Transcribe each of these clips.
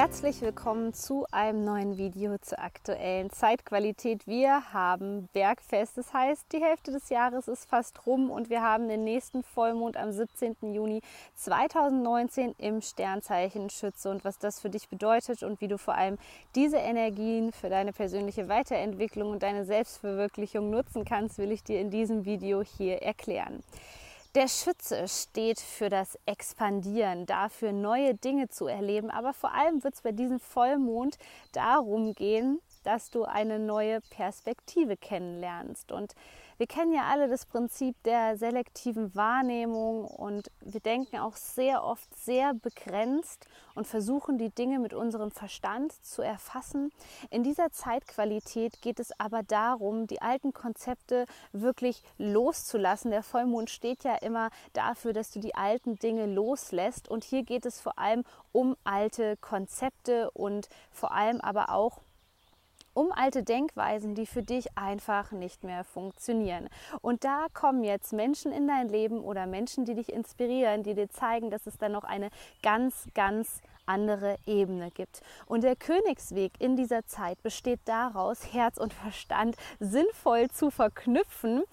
Herzlich willkommen zu einem neuen Video zur aktuellen Zeitqualität. Wir haben Bergfest, das heißt, die Hälfte des Jahres ist fast rum und wir haben den nächsten Vollmond am 17. Juni 2019 im Sternzeichen Schütze und was das für dich bedeutet und wie du vor allem diese Energien für deine persönliche Weiterentwicklung und deine Selbstverwirklichung nutzen kannst, will ich dir in diesem Video hier erklären. Der Schütze steht für das Expandieren, dafür neue Dinge zu erleben, aber vor allem wird es bei diesem Vollmond darum gehen, dass du eine neue Perspektive kennenlernst. Und wir kennen ja alle das Prinzip der selektiven Wahrnehmung und wir denken auch sehr oft sehr begrenzt und versuchen die Dinge mit unserem Verstand zu erfassen. In dieser Zeitqualität geht es aber darum, die alten Konzepte wirklich loszulassen. Der Vollmond steht ja immer dafür, dass du die alten Dinge loslässt und hier geht es vor allem um alte Konzepte und vor allem aber auch um alte Denkweisen, die für dich einfach nicht mehr funktionieren. Und da kommen jetzt Menschen in dein Leben oder Menschen, die dich inspirieren, die dir zeigen, dass es da noch eine ganz, ganz andere Ebene gibt. Und der Königsweg in dieser Zeit besteht daraus, Herz und Verstand sinnvoll zu verknüpfen,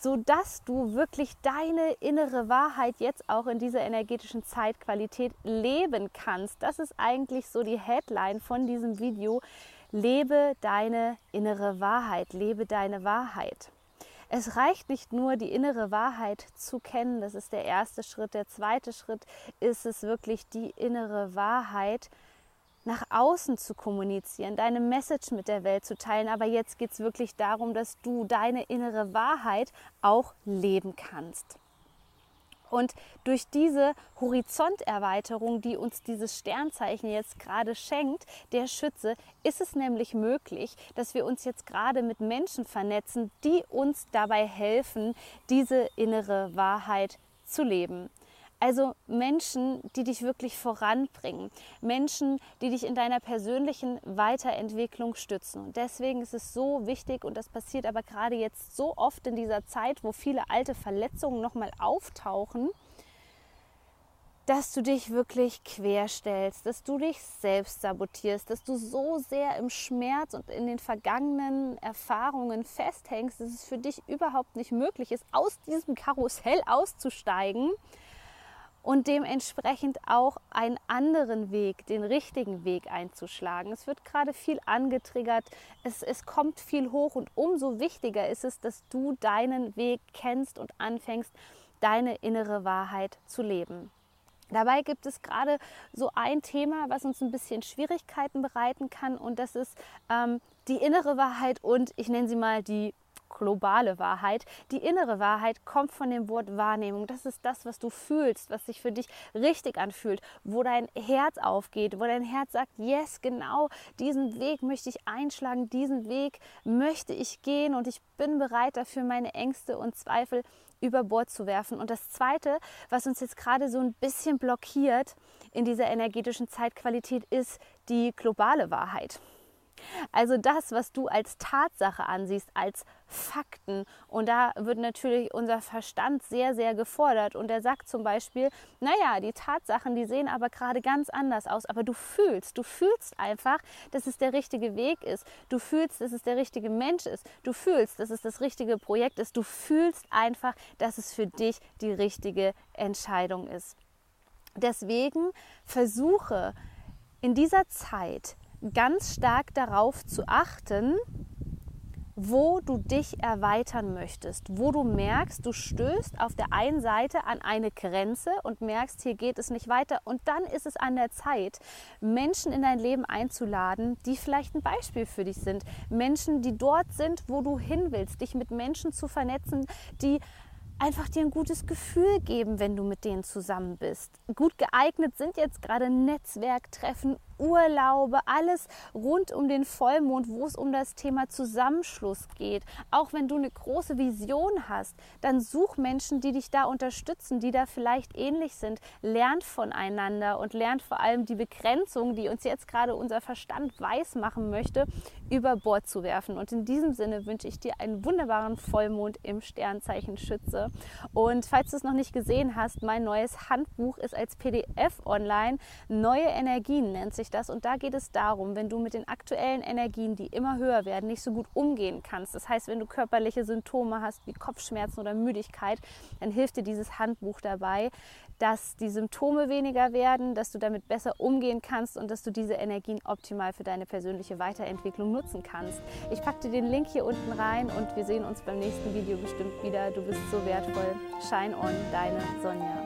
sodass du wirklich deine innere Wahrheit jetzt auch in dieser energetischen Zeitqualität leben kannst. Das ist eigentlich so die Headline von diesem Video Lebe deine innere Wahrheit, lebe deine Wahrheit. Es reicht nicht nur, die innere Wahrheit zu kennen, das ist der erste Schritt. Der zweite Schritt ist es wirklich, die innere Wahrheit nach außen zu kommunizieren, deine Message mit der Welt zu teilen. Aber jetzt geht es wirklich darum, dass du deine innere Wahrheit auch leben kannst. Und durch diese Horizonterweiterung, die uns dieses Sternzeichen jetzt gerade schenkt, der Schütze, ist es nämlich möglich, dass wir uns jetzt gerade mit Menschen vernetzen, die uns dabei helfen, diese innere Wahrheit zu leben. Also Menschen, die dich wirklich voranbringen, Menschen, die dich in deiner persönlichen Weiterentwicklung stützen. Und deswegen ist es so wichtig, und das passiert aber gerade jetzt so oft in dieser Zeit, wo viele alte Verletzungen nochmal auftauchen, dass du dich wirklich querstellst, dass du dich selbst sabotierst, dass du so sehr im Schmerz und in den vergangenen Erfahrungen festhängst, dass es für dich überhaupt nicht möglich ist, aus diesem Karussell auszusteigen und dementsprechend auch einen anderen Weg, den richtigen Weg einzuschlagen. Es wird gerade viel angetriggert, es, es kommt viel hoch und umso wichtiger ist es, dass du deinen Weg kennst und anfängst, deine innere Wahrheit zu leben. Dabei gibt es gerade so ein Thema, was uns ein bisschen Schwierigkeiten bereiten kann und das ist ähm, die innere Wahrheit und ich nenne sie mal die globale Wahrheit. Die innere Wahrheit kommt von dem Wort Wahrnehmung. Das ist das, was du fühlst, was sich für dich richtig anfühlt, wo dein Herz aufgeht, wo dein Herz sagt, yes, genau, diesen Weg möchte ich einschlagen, diesen Weg möchte ich gehen und ich bin bereit dafür, meine Ängste und Zweifel über Bord zu werfen. Und das Zweite, was uns jetzt gerade so ein bisschen blockiert in dieser energetischen Zeitqualität, ist die globale Wahrheit. Also das, was du als Tatsache ansiehst, als Fakten. Und da wird natürlich unser Verstand sehr, sehr gefordert. Und er sagt zum Beispiel, naja, die Tatsachen, die sehen aber gerade ganz anders aus. Aber du fühlst, du fühlst einfach, dass es der richtige Weg ist. Du fühlst, dass es der richtige Mensch ist. Du fühlst, dass es das richtige Projekt ist. Du fühlst einfach, dass es für dich die richtige Entscheidung ist. Deswegen versuche in dieser Zeit ganz stark darauf zu achten, wo du dich erweitern möchtest, wo du merkst, du stößt auf der einen Seite an eine Grenze und merkst, hier geht es nicht weiter. Und dann ist es an der Zeit, Menschen in dein Leben einzuladen, die vielleicht ein Beispiel für dich sind. Menschen, die dort sind, wo du hin willst, dich mit Menschen zu vernetzen, die einfach dir ein gutes Gefühl geben, wenn du mit denen zusammen bist. Gut geeignet sind jetzt gerade Netzwerktreffen Urlaube, alles rund um den Vollmond, wo es um das Thema Zusammenschluss geht. Auch wenn du eine große Vision hast, dann such Menschen, die dich da unterstützen, die da vielleicht ähnlich sind. Lernt voneinander und lernt vor allem die Begrenzung, die uns jetzt gerade unser Verstand weiß machen möchte, über Bord zu werfen. Und in diesem Sinne wünsche ich dir einen wunderbaren Vollmond im Sternzeichen Schütze. Und falls du es noch nicht gesehen hast, mein neues Handbuch ist als PDF online. Neue Energien nennt sich das. Und da geht es darum, wenn du mit den aktuellen Energien, die immer höher werden, nicht so gut umgehen kannst. Das heißt, wenn du körperliche Symptome hast wie Kopfschmerzen oder Müdigkeit, dann hilft dir dieses Handbuch dabei, dass die Symptome weniger werden, dass du damit besser umgehen kannst und dass du diese Energien optimal für deine persönliche Weiterentwicklung nutzen kannst. Ich packe dir den Link hier unten rein und wir sehen uns beim nächsten Video bestimmt wieder. Du bist so wertvoll. Shine on, deine Sonja.